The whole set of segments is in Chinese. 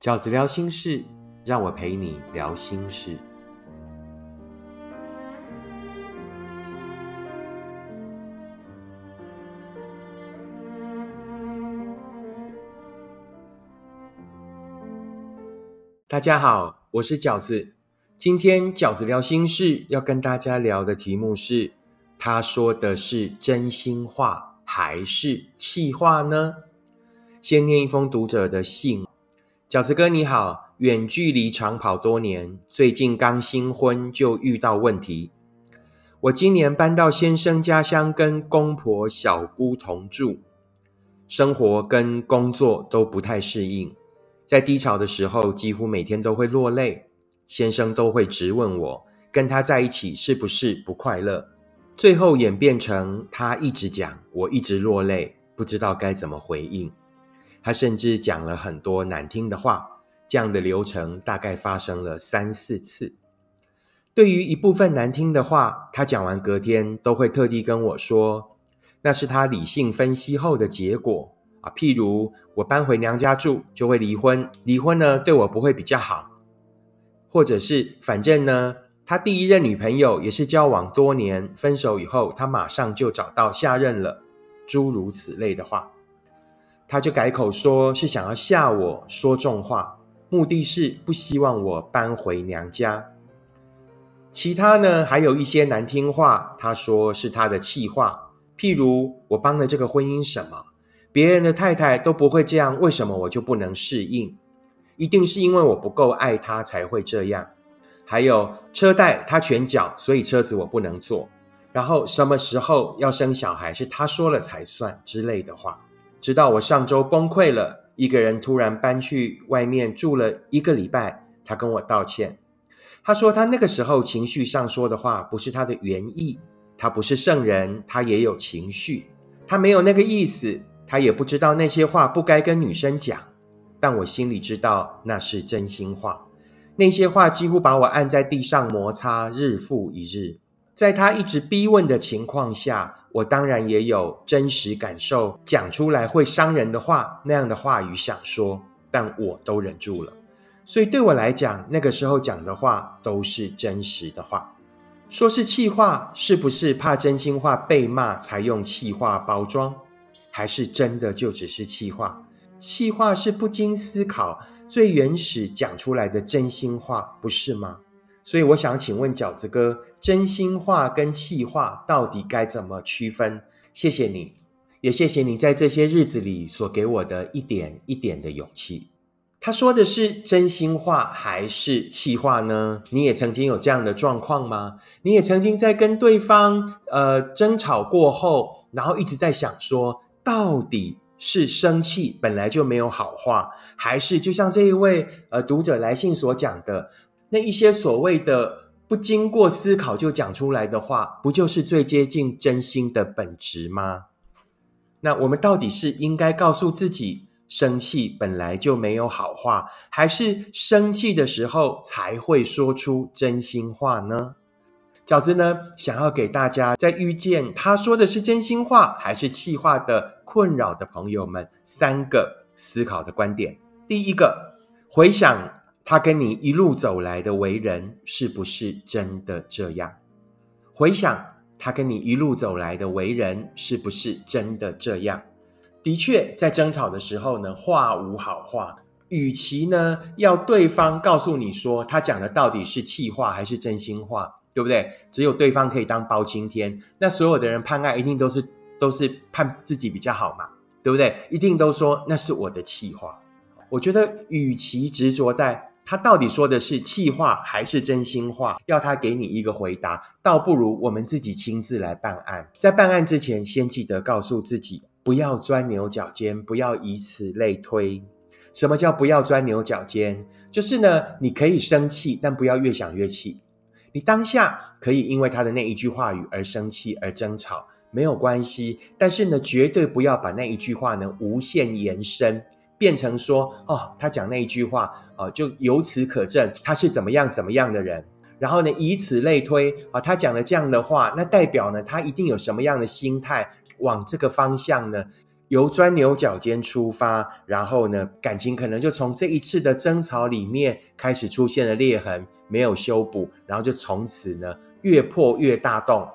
饺子聊心事，让我陪你聊心事。大家好，我是饺子。今天饺子聊心事要跟大家聊的题目是：他说的是真心话还是气话呢？先念一封读者的信。饺子哥你好，远距离长跑多年，最近刚新婚就遇到问题。我今年搬到先生家乡，跟公婆、小姑同住，生活跟工作都不太适应。在低潮的时候，几乎每天都会落泪，先生都会直问我，跟他在一起是不是不快乐？最后演变成他一直讲，我一直落泪，不知道该怎么回应。他甚至讲了很多难听的话，这样的流程大概发生了三四次。对于一部分难听的话，他讲完隔天都会特地跟我说，那是他理性分析后的结果啊。譬如我搬回娘家住就会离婚，离婚呢对我不会比较好，或者是反正呢他第一任女朋友也是交往多年，分手以后他马上就找到下任了，诸如此类的话。他就改口说是想要吓我说重话，目的是不希望我搬回娘家。其他呢还有一些难听话，他说是他的气话，譬如我帮了这个婚姻什么，别人的太太都不会这样，为什么我就不能适应？一定是因为我不够爱他才会这样。还有车贷他全缴，所以车子我不能坐。然后什么时候要生小孩是他说了才算之类的话。直到我上周崩溃了，一个人突然搬去外面住了一个礼拜，他跟我道歉。他说他那个时候情绪上说的话不是他的原意，他不是圣人，他也有情绪，他没有那个意思，他也不知道那些话不该跟女生讲。但我心里知道那是真心话，那些话几乎把我按在地上摩擦，日复一日。在他一直逼问的情况下，我当然也有真实感受，讲出来会伤人的话，那样的话语想说，但我都忍住了。所以对我来讲，那个时候讲的话都是真实的话。说是气话，是不是怕真心话被骂才用气话包装？还是真的就只是气话？气话是不经思考、最原始讲出来的真心话，不是吗？所以我想请问饺子哥，真心话跟气话到底该怎么区分？谢谢你，也谢谢你在这些日子里所给我的一点一点的勇气。他说的是真心话还是气话呢？你也曾经有这样的状况吗？你也曾经在跟对方呃争吵过后，然后一直在想说，到底是生气本来就没有好话，还是就像这一位呃读者来信所讲的？那一些所谓的不经过思考就讲出来的话，不就是最接近真心的本质吗？那我们到底是应该告诉自己，生气本来就没有好话，还是生气的时候才会说出真心话呢？饺子呢，想要给大家在遇见他说的是真心话还是气话的困扰的朋友们，三个思考的观点。第一个，回想。他跟你一路走来的为人，是不是真的这样？回想他跟你一路走来的为人，是不是真的这样？的确，在争吵的时候呢，话无好话。与其呢，要对方告诉你说他讲的到底是气话还是真心话，对不对？只有对方可以当包青天，那所有的人判案一定都是都是判自己比较好嘛，对不对？一定都说那是我的气话。我觉得，与其执着在。他到底说的是气话还是真心话？要他给你一个回答，倒不如我们自己亲自来办案。在办案之前，先记得告诉自己，不要钻牛角尖，不要以此类推。什么叫不要钻牛角尖？就是呢，你可以生气，但不要越想越气。你当下可以因为他的那一句话语而生气而争吵，没有关系。但是呢，绝对不要把那一句话呢无限延伸。变成说哦，他讲那一句话哦，就由此可证他是怎么样怎么样的人。然后呢，以此类推啊，他讲了这样的话，那代表呢，他一定有什么样的心态，往这个方向呢，由钻牛角尖出发，然后呢，感情可能就从这一次的争吵里面开始出现了裂痕，没有修补，然后就从此呢越破越大洞，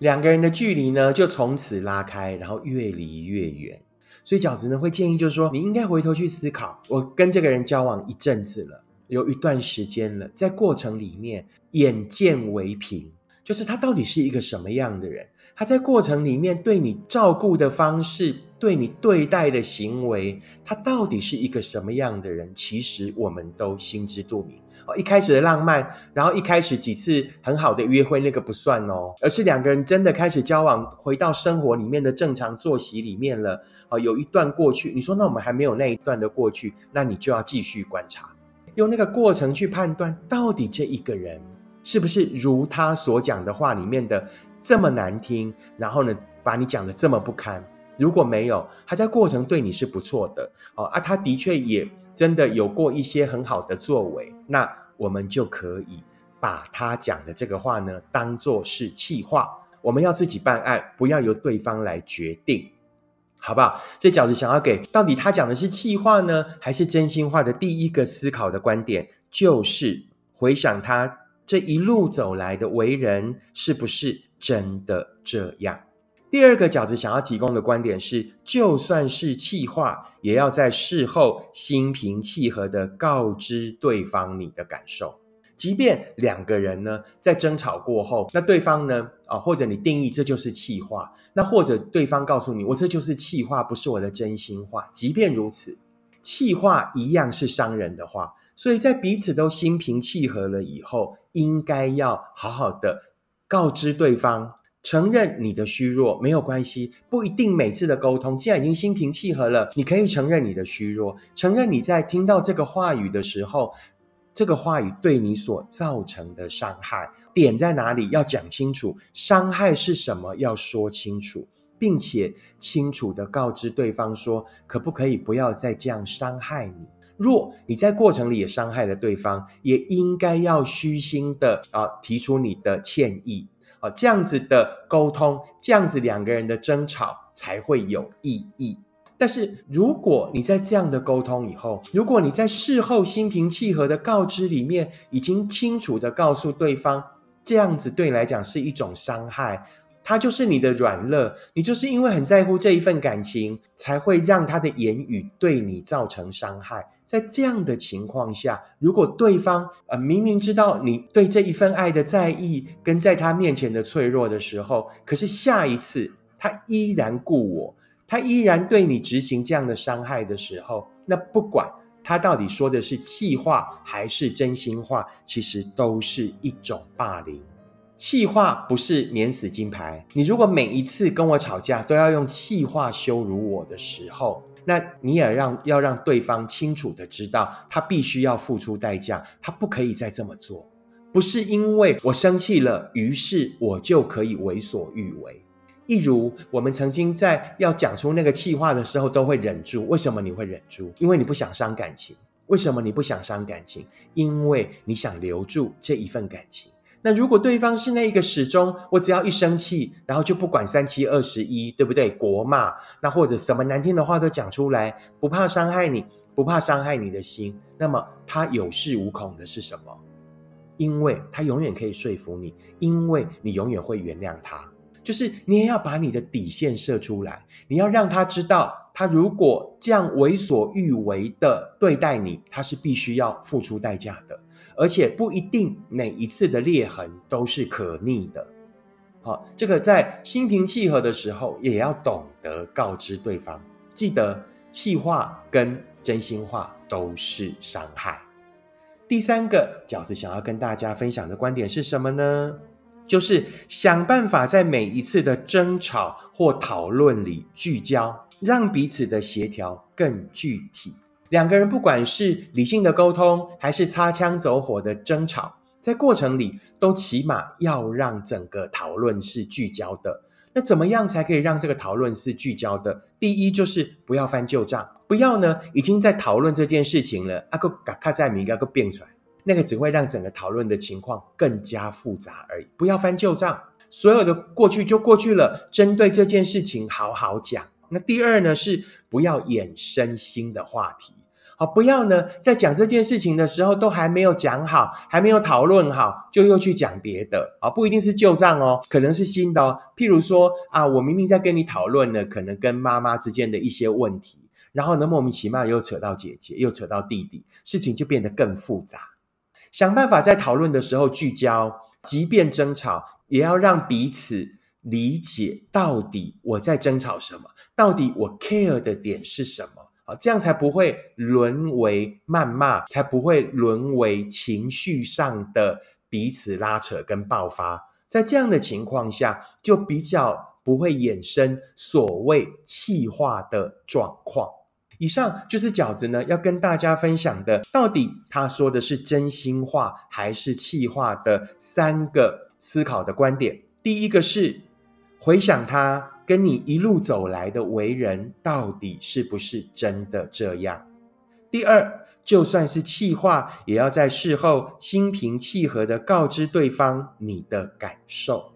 两个人的距离呢就从此拉开，然后越离越远。所以饺子呢会建议，就是说你应该回头去思考，我跟这个人交往一阵子了，有一段时间了，在过程里面眼见为凭。就是他到底是一个什么样的人？他在过程里面对你照顾的方式，对你对待的行为，他到底是一个什么样的人？其实我们都心知肚明。哦，一开始的浪漫，然后一开始几次很好的约会，那个不算哦，而是两个人真的开始交往，回到生活里面的正常作息里面了。哦，有一段过去，你说那我们还没有那一段的过去，那你就要继续观察，用那个过程去判断，到底这一个人。是不是如他所讲的话里面的这么难听？然后呢，把你讲的这么不堪？如果没有，他在过程对你是不错的哦啊，他的确也真的有过一些很好的作为，那我们就可以把他讲的这个话呢，当做是气话。我们要自己办案，不要由对方来决定，好不好？这饺子想要给到底他讲的是气话呢，还是真心话的第一个思考的观点，就是回想他。这一路走来的为人是不是真的这样？第二个饺子想要提供的观点是，就算是气话，也要在事后心平气和的告知对方你的感受。即便两个人呢在争吵过后，那对方呢啊，或者你定义这就是气话，那或者对方告诉你我这就是气话，不是我的真心话。即便如此，气话一样是伤人的话。所以在彼此都心平气和了以后，应该要好好的告知对方，承认你的虚弱没有关系，不一定每次的沟通，既然已经心平气和了，你可以承认你的虚弱，承认你在听到这个话语的时候，这个话语对你所造成的伤害点在哪里，要讲清楚，伤害是什么，要说清楚，并且清楚的告知对方说，可不可以不要再这样伤害你。若你在过程里也伤害了对方，也应该要虚心的啊提出你的歉意哦，这样子的沟通，这样子两个人的争吵才会有意义。但是如果你在这样的沟通以后，如果你在事后心平气和的告知里面，已经清楚的告诉对方，这样子对你来讲是一种伤害。他就是你的软肋，你就是因为很在乎这一份感情，才会让他的言语对你造成伤害。在这样的情况下，如果对方呃明明知道你对这一份爱的在意，跟在他面前的脆弱的时候，可是下一次他依然顾我，他依然对你执行这样的伤害的时候，那不管他到底说的是气话还是真心话，其实都是一种霸凌。气话不是免死金牌。你如果每一次跟我吵架都要用气话羞辱我的时候，那你也让要让对方清楚的知道，他必须要付出代价，他不可以再这么做。不是因为我生气了，于是我就可以为所欲为。一如我们曾经在要讲出那个气话的时候，都会忍住。为什么你会忍住？因为你不想伤感情。为什么你不想伤感情？因为你想留住这一份感情。那如果对方是那一个始终，我只要一生气，然后就不管三七二十一，对不对？国骂，那或者什么难听的话都讲出来，不怕伤害你，不怕伤害你的心，那么他有恃无恐的是什么？因为他永远可以说服你，因为你永远会原谅他。就是你也要把你的底线设出来，你要让他知道，他如果这样为所欲为的对待你，他是必须要付出代价的。而且不一定每一次的裂痕都是可逆的，好，这个在心平气和的时候，也要懂得告知对方。记得气话跟真心话都是伤害。第三个饺子想要跟大家分享的观点是什么呢？就是想办法在每一次的争吵或讨论里聚焦，让彼此的协调更具体。两个人不管是理性的沟通，还是擦枪走火的争吵，在过程里都起码要让整个讨论是聚焦的。那怎么样才可以让这个讨论是聚焦的？第一就是不要翻旧账，不要呢已经在讨论这件事情了，阿个嘎卡在米阿个变出来，那个只会让整个讨论的情况更加复杂而已。不要翻旧账，所有的过去就过去了，针对这件事情好好讲。那第二呢是不要衍生新的话题。好，不要呢，在讲这件事情的时候，都还没有讲好，还没有讨论好，就又去讲别的啊，不一定是旧账哦，可能是新的哦。譬如说啊，我明明在跟你讨论呢，可能跟妈妈之间的一些问题，然后呢，莫名其妙又扯到姐姐，又扯到弟弟，事情就变得更复杂。想办法在讨论的时候聚焦，即便争吵，也要让彼此理解到底我在争吵什么，到底我 care 的点是什么啊。这样才不会沦为谩骂，才不会沦为情绪上的彼此拉扯跟爆发。在这样的情况下，就比较不会衍生所谓气化的状况。以上就是饺子呢要跟大家分享的，到底他说的是真心话还是气话的三个思考的观点。第一个是回想他。跟你一路走来的为人，到底是不是真的这样？第二，就算是气话，也要在事后心平气和的告知对方你的感受。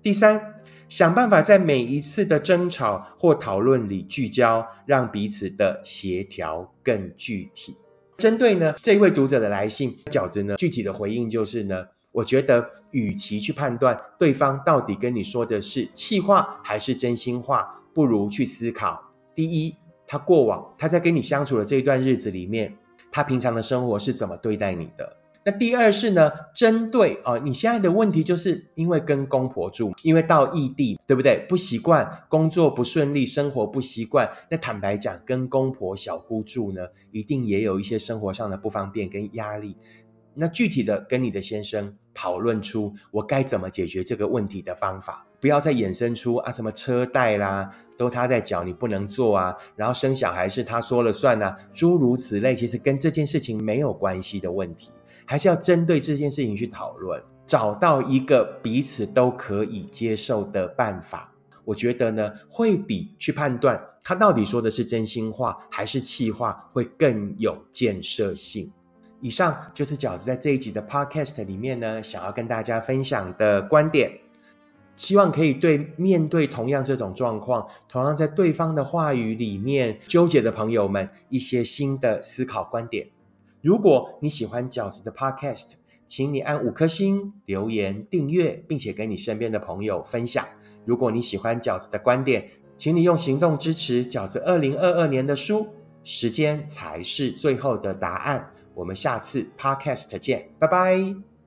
第三，想办法在每一次的争吵或讨论里聚焦，让彼此的协调更具体。针对呢这一位读者的来信，饺子呢具体的回应就是呢。我觉得，与其去判断对方到底跟你说的是气话还是真心话，不如去思考：第一，他过往他在跟你相处的这一段日子里面，他平常的生活是怎么对待你的？那第二是呢，针对哦，你现在的问题就是因为跟公婆住，因为到异地，对不对？不习惯，工作不顺利，生活不习惯。那坦白讲，跟公婆、小姑住呢，一定也有一些生活上的不方便跟压力。那具体的跟你的先生讨论出我该怎么解决这个问题的方法，不要再衍生出啊什么车贷啦，都他在缴你不能做啊，然后生小孩是他说了算啊，诸如此类，其实跟这件事情没有关系的问题，还是要针对这件事情去讨论，找到一个彼此都可以接受的办法。我觉得呢，会比去判断他到底说的是真心话还是气话会更有建设性。以上就是饺子在这一集的 Podcast 里面呢，想要跟大家分享的观点，希望可以对面对同样这种状况，同样在对方的话语里面纠结的朋友们一些新的思考观点。如果你喜欢饺子的 Podcast，请你按五颗星留言订阅，并且跟你身边的朋友分享。如果你喜欢饺子的观点，请你用行动支持饺子二零二二年的书。时间才是最后的答案。我们下次 podcast 见，拜拜。